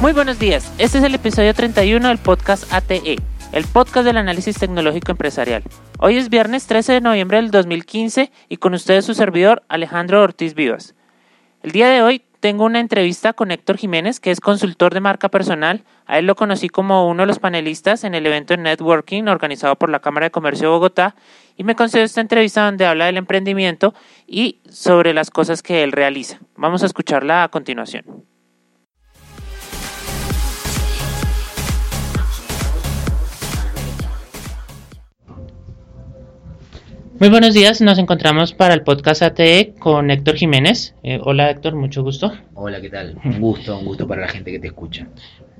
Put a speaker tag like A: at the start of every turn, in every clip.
A: Muy buenos días, este es el episodio 31 del podcast ATE, el podcast del análisis tecnológico empresarial. Hoy es viernes 13 de noviembre del 2015 y con ustedes su servidor Alejandro Ortiz Vivas. El día de hoy tengo una entrevista con Héctor Jiménez, que es consultor de marca personal. A él lo conocí como uno de los panelistas en el evento de networking organizado por la Cámara de Comercio de Bogotá y me concedió esta entrevista donde habla del emprendimiento y sobre las cosas que él realiza. Vamos a escucharla a continuación. Muy buenos días, nos encontramos para el podcast ATE con Héctor Jiménez. Eh, hola Héctor, mucho gusto.
B: Hola, ¿qué tal? Un gusto, un gusto para la gente que te escucha.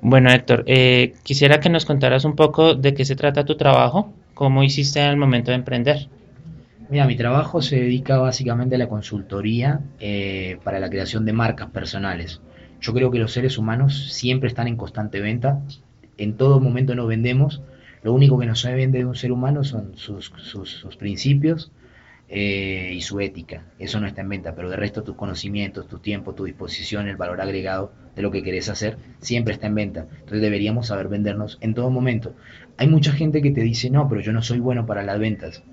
A: Bueno Héctor, eh, quisiera que nos contaras un poco de qué se trata tu trabajo, cómo hiciste en el momento de emprender.
B: Mira, mi trabajo se dedica básicamente a la consultoría eh, para la creación de marcas personales. Yo creo que los seres humanos siempre están en constante venta, en todo momento nos vendemos, lo único que no se vende de un ser humano son sus, sus, principios eh, y su ética. Eso no está en venta, pero de resto tus conocimientos, tu tiempo, tu disposición, el valor agregado de lo que querés hacer, siempre está en venta. Entonces deberíamos saber vendernos en todo momento. Hay mucha gente que te dice, no, pero yo no soy bueno para las ventas.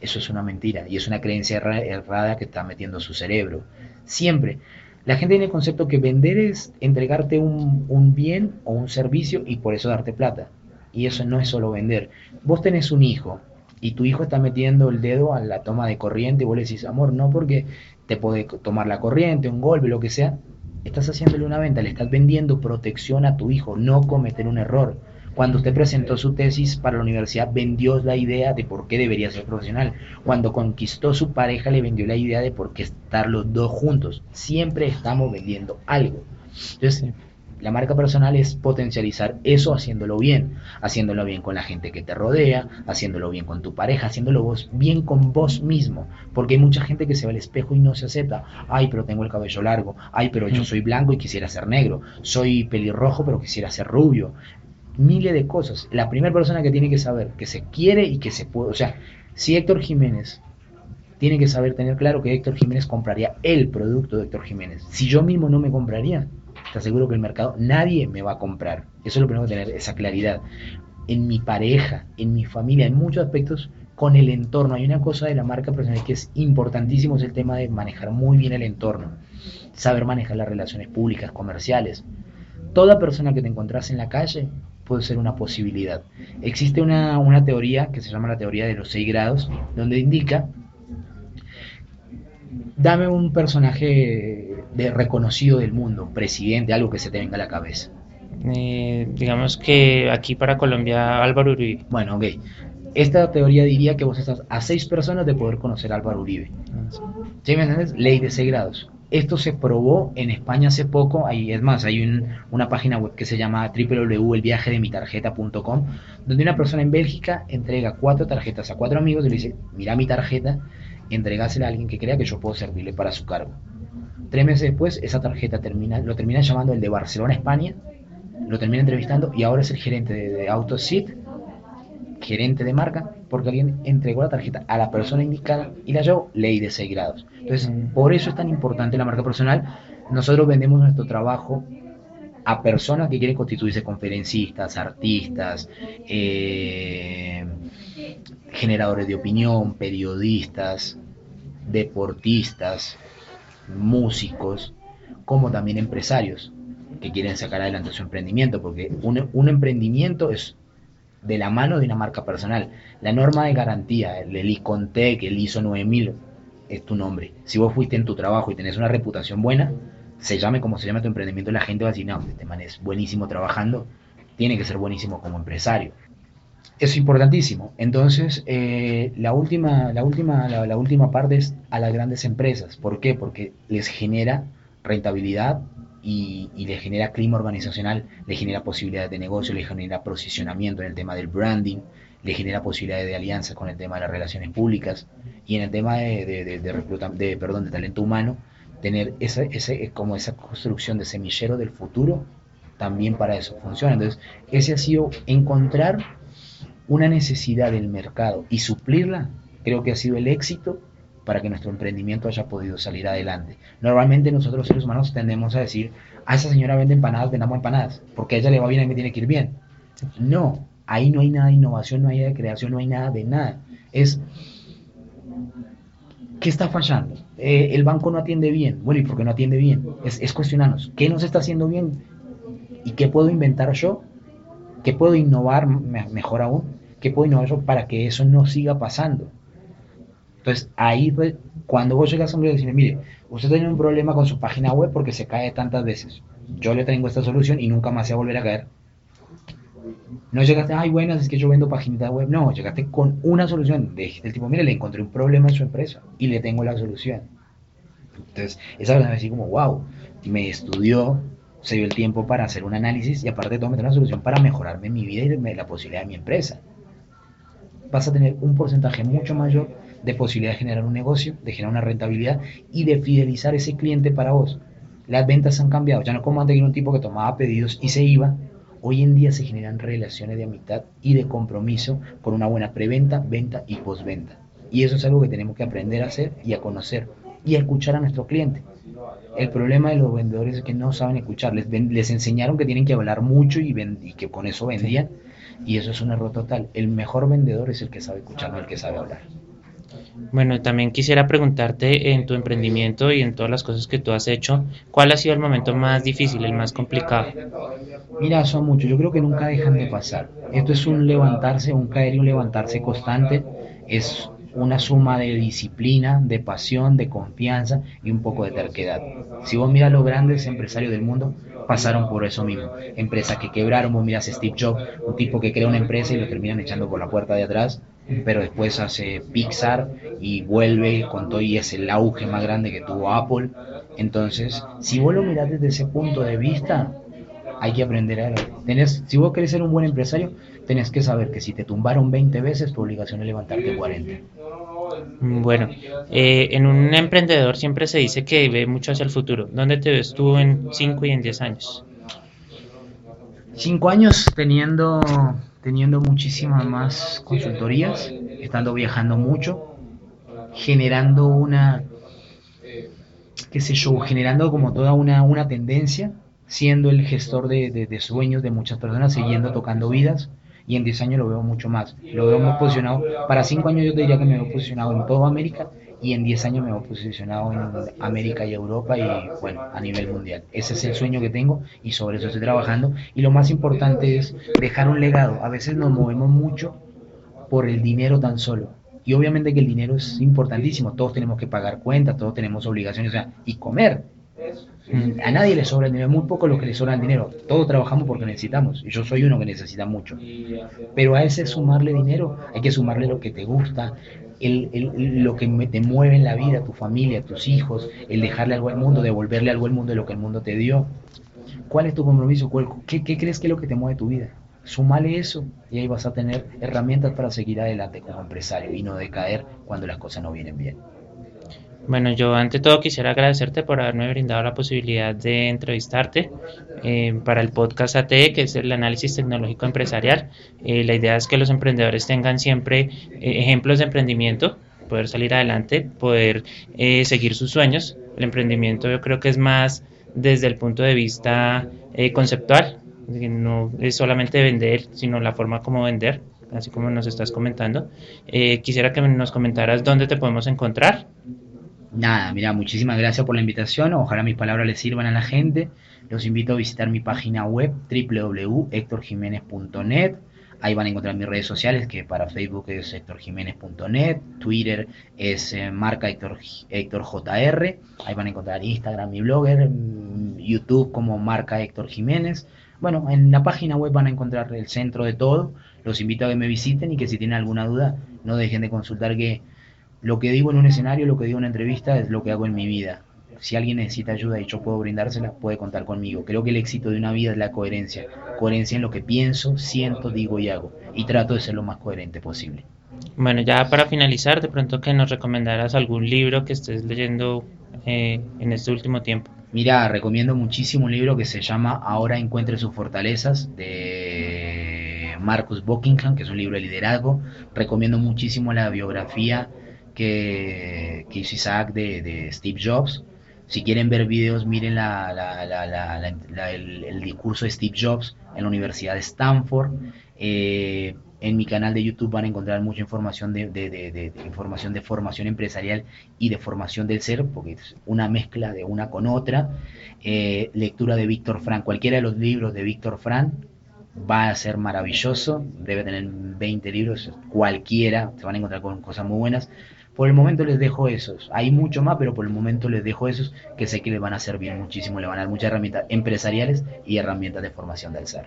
B: Eso es una mentira y es una creencia errada que está metiendo su cerebro. Siempre. La gente tiene el concepto que vender es entregarte un, un bien o un servicio y por eso darte plata. Y eso no es solo vender. Vos tenés un hijo y tu hijo está metiendo el dedo a la toma de corriente y vos le decís, amor, no porque te puede tomar la corriente, un golpe, lo que sea. Estás haciéndole una venta, le estás vendiendo protección a tu hijo, no cometer un error. Cuando usted presentó su tesis para la universidad, vendió la idea de por qué debería ser profesional. Cuando conquistó su pareja, le vendió la idea de por qué estar los dos juntos. Siempre estamos vendiendo algo. Entonces, la marca personal es potencializar eso haciéndolo bien, haciéndolo bien con la gente que te rodea, haciéndolo bien con tu pareja, haciéndolo vos bien con vos mismo, porque hay mucha gente que se ve al espejo y no se acepta. Ay, pero tengo el cabello largo. Ay, pero yo mm. soy blanco y quisiera ser negro. Soy pelirrojo pero quisiera ser rubio. Miles de cosas. La primera persona que tiene que saber que se quiere y que se puede, o sea, si Héctor Jiménez tiene que saber tener claro que Héctor Jiménez compraría el producto de Héctor Jiménez. Si yo mismo no me compraría, te aseguro que el mercado nadie me va a comprar. Eso es lo primero que tener, esa claridad. En mi pareja, en mi familia, en muchos aspectos, con el entorno. Hay una cosa de la marca personal que es importantísimo, es el tema de manejar muy bien el entorno. Saber manejar las relaciones públicas, comerciales. Toda persona que te encontrás en la calle puede ser una posibilidad. Existe una, una teoría que se llama la teoría de los seis grados, donde indica, dame un personaje de reconocido del mundo, presidente, algo que se te venga a la cabeza.
A: Eh, digamos que aquí para Colombia Álvaro Uribe.
B: Bueno, ok. Esta teoría diría que vos estás a seis personas de poder conocer a Álvaro Uribe. ¿Sí me entiendes? Ley de seis grados. Esto se probó en España hace poco, ahí es más, hay una página web que se llama www.elviajedemitarjeta.com, donde una persona en Bélgica entrega cuatro tarjetas a cuatro amigos y le dice, mira mi tarjeta, entregásela a alguien que crea que yo puedo servirle para su cargo. Tres meses después, esa tarjeta termina, lo termina llamando el de Barcelona, España, lo termina entrevistando y ahora es el gerente de, de AutoSeat, gerente de marca, porque alguien entregó la tarjeta a la persona indicada y la llevó ley de 6 grados. Entonces, por eso es tan importante la marca personal. Nosotros vendemos nuestro trabajo a personas que quieren constituirse conferencistas, artistas, eh, generadores de opinión, periodistas, deportistas, músicos, como también empresarios que quieren sacar adelante su emprendimiento, porque un, emprendimiento es de la mano de una marca personal. La norma de garantía, el, ICONTEC, el ISO 9000, es tu nombre. Si vos fuiste en tu trabajo y tenés una reputación buena, se llame como se llame tu emprendimiento, la gente va a decir, no, este man buenísimo trabajando, tiene que ser buenísimo como empresario es importantísimo. Entonces, eh, la, última, la, última, la, última parte es a las grandes empresas. ¿Por qué? Porque les genera rentabilidad y, y les genera clima organizacional, les genera posibilidades de negocio, les genera posicionamiento en el tema del branding, les genera posibilidades de alianza con el tema de las relaciones públicas y en el tema de, de, de, perdón, de talento humano, tener esa, ese, como esa construcción de semillero del futuro también para eso funciona. Entonces, ese ha sido encontrar una necesidad del mercado y suplirla, creo que ha sido el éxito para que nuestro emprendimiento haya podido salir adelante. Normalmente nosotros los seres humanos tendemos a decir, a esa señora vende empanadas, vendamos empanadas, porque a ella le va bien y me tiene que ir bien. No, ahí no hay nada de innovación, no hay de creación, no hay nada de nada. Es, ¿qué está fallando? Eh, el banco no atiende bien. Bueno, ¿y por qué no atiende bien? Es, es cuestionarnos, ¿qué nos está haciendo bien? ¿Y qué puedo inventar yo? ¿Qué puedo innovar mejor aún? ¿Qué puedo innovar yo para que eso no siga pasando? Entonces, ahí, cuando vos llegas a un y decís, mire, usted tiene un problema con su página web porque se cae tantas veces. Yo le tengo esta solución y nunca más se va a volver a caer. No llegaste, ay, buenas, es que yo vendo páginas web. No, llegaste con una solución. del tipo, mire, le encontré un problema en su empresa y le tengo la solución. Entonces, esa persona decía como, wow, me estudió, se dio el tiempo para hacer un análisis y aparte de todo me una solución para mejorarme mi vida y la posibilidad de mi empresa. Vas a tener un porcentaje mucho mayor de posibilidad de generar un negocio, de generar una rentabilidad y de fidelizar ese cliente para vos. Las ventas han cambiado, ya no como antes un tipo que tomaba pedidos y se iba, Hoy en día se generan relaciones de amistad y de compromiso con una buena preventa, venta y postventa. Y eso es algo que tenemos que aprender a hacer y a conocer y a escuchar a nuestro cliente. El problema de los vendedores es que no saben escuchar. Les, enseñaron que tienen que hablar mucho y, y, que con eso vendían. Y eso es un error total. El mejor vendedor es el que sabe escuchar, no el que sabe hablar.
A: Bueno, también quisiera preguntarte en tu emprendimiento y en todas las cosas que tú has hecho, ¿cuál ha sido el momento más difícil, el más complicado?
B: Mira, son muchos, yo creo que nunca dejan de pasar. Esto es un levantarse, un caer y un levantarse constante. Es una suma de disciplina, de pasión, de confianza y un poco de terquedad. Si vos miras los grandes empresarios del mundo, pasaron por eso mismo. Empresas que quebraron, vos miras a Steve Jobs, un tipo que crea una empresa y lo terminan echando por la puerta de atrás, pero después hace Pixar y vuelve con todo y es el auge más grande que tuvo Apple. Entonces, si vos lo mirás desde ese punto de vista, hay que aprender a tenés, Si vos querés ser un buen empresario, tenés que saber que si te tumbaron 20 veces, tu obligación es levantarte 40.
A: Mm, bueno, eh, en un emprendedor siempre se dice que ve mucho hacia el futuro. ¿Dónde te ves tú en 5 y en 10 años?
B: 5 años teniendo teniendo muchísimas más consultorías, estando viajando mucho, generando una, qué sé yo, generando como toda una, una tendencia, siendo el gestor de, de, sueños de muchas personas, siguiendo tocando vidas, y en 10 años lo veo mucho más. Lo veo más posicionado, para 5 años yo te diría que me veo posicionado en toda América y en 10 años me voy posicionado en América y Europa y bueno, a nivel mundial. Ese es el sueño que tengo y sobre eso estoy trabajando. Y lo más importante es dejar un legado. A veces nos movemos mucho por el dinero tan solo. Y obviamente que el dinero es importantísimo. Todos tenemos que pagar cuentas, todos tenemos obligaciones, o sea, y comer. A nadie le sobra el dinero, muy poco lo que le sobra el dinero. Todos trabajamos porque necesitamos, y yo soy uno que necesita mucho. Pero a ese sumarle dinero, hay que sumarle lo que te gusta, el, lo que te mueve en la vida, tu familia, tus hijos, el dejarle algo al mundo, devolverle algo al mundo de lo que el mundo te dio. ¿Cuál es tu compromiso? ¿Qué, qué crees que es lo que te mueve tu vida? Sumale eso y ahí vas a tener herramientas para seguir adelante como empresario y no decaer cuando las cosas no vienen bien.
A: Bueno, yo ante todo quisiera agradecerte por haberme brindado la posibilidad de entrevistarte eh, para el podcast ATE, que es el análisis tecnológico empresarial. Eh, la idea es que los emprendedores tengan siempre eh, ejemplos de emprendimiento, poder salir adelante, poder seguir sus sueños. El emprendimiento yo creo que es más desde el punto de vista conceptual, no es solamente vender, sino la forma como vender así como nos estás comentando. quisiera que nos comentaras dónde te podemos encontrar
B: nada, mira, muchísimas gracias por la invitación. Ojalá mis palabras les sirvan a la gente. Los invito a visitar mi página web www.hectorjiménez.net. Ahí van a encontrar mis redes sociales, que para Facebook es hectorjiménez.net, Twitter es eh, marca ahí van a encontrar Instagram, mi blogger, mm, YouTube como marca Héctor Jiménez. Bueno, en la página web van a encontrar el centro de todo. Los invito a que me visiten y que si tienen alguna duda no dejen de consultar que lo que digo en un escenario, lo que digo en una entrevista es lo que hago en mi vida. Si alguien necesita ayuda y yo puedo brindársela, puede contar conmigo. Creo que el éxito de una vida es la coherencia. Coherencia en lo que pienso, siento, digo y hago. Y trato de ser lo más coherente posible.
A: Bueno, ya para finalizar, de pronto que nos recomendaras algún libro que estés leyendo eh, en este último tiempo.
B: Mira, recomiendo muchísimo un libro que se llama Ahora encuentre sus fortalezas de Marcus Buckingham, que es un libro de liderazgo. Recomiendo muchísimo la biografía que, hizo Isaac de, Steve Jobs. Si quieren ver videos, miren la, el, discurso de Steve Jobs en la Universidad de Stanford. Eh, en mi canal de YouTube van a encontrar mucha información de, información de formación empresarial y de formación del ser, porque es una mezcla de una con otra. Eh, lectura de Víctor Frank, cualquiera de los libros de Víctor Frank va a ser maravilloso, debe tener 20 libros, cualquiera, se van a encontrar con cosas muy buenas. Por el momento les dejo esos, hay mucho más, pero por el momento les dejo esos que sé que les van a servir muchísimo, le van a dar muchas herramientas empresariales y herramientas de formación del ser.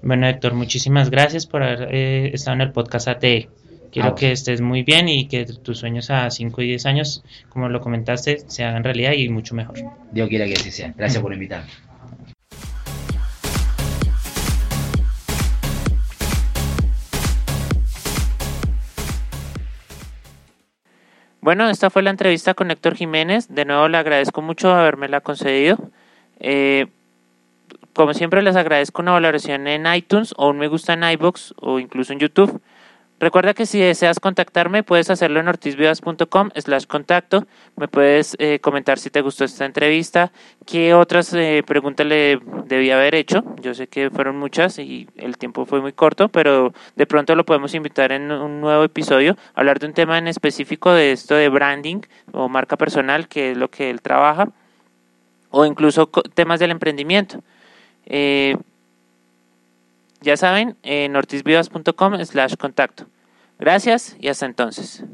A: Bueno, Héctor, muchísimas gracias por haber eh, estado en el podcast ATE. Quiero que estés muy bien y que tus sueños a 5 y 10 años, como lo comentaste, se hagan realidad y mucho mejor.
B: Dios quiera que así sea. Gracias por invitarme.
A: Bueno, esta fue la entrevista con Héctor Jiménez. De nuevo le agradezco mucho haberme concedido. Eh, como siempre les agradezco una valoración en iTunes o un me gusta en iBox o incluso en YouTube. Recuerda que si deseas contactarme puedes hacerlo en ortizvivas.com slash contacto. Me puedes eh, comentar si te gustó esta entrevista, qué otras eh, preguntas le debía haber hecho. Yo sé que fueron muchas y el tiempo fue muy corto, pero de pronto lo podemos invitar en un nuevo episodio, hablar de un tema en específico de esto de branding o marca personal, que es lo que él trabaja, o incluso temas del emprendimiento. Eh, ya saben, en ortizvivas.com slash contacto. Gracias y hasta entonces.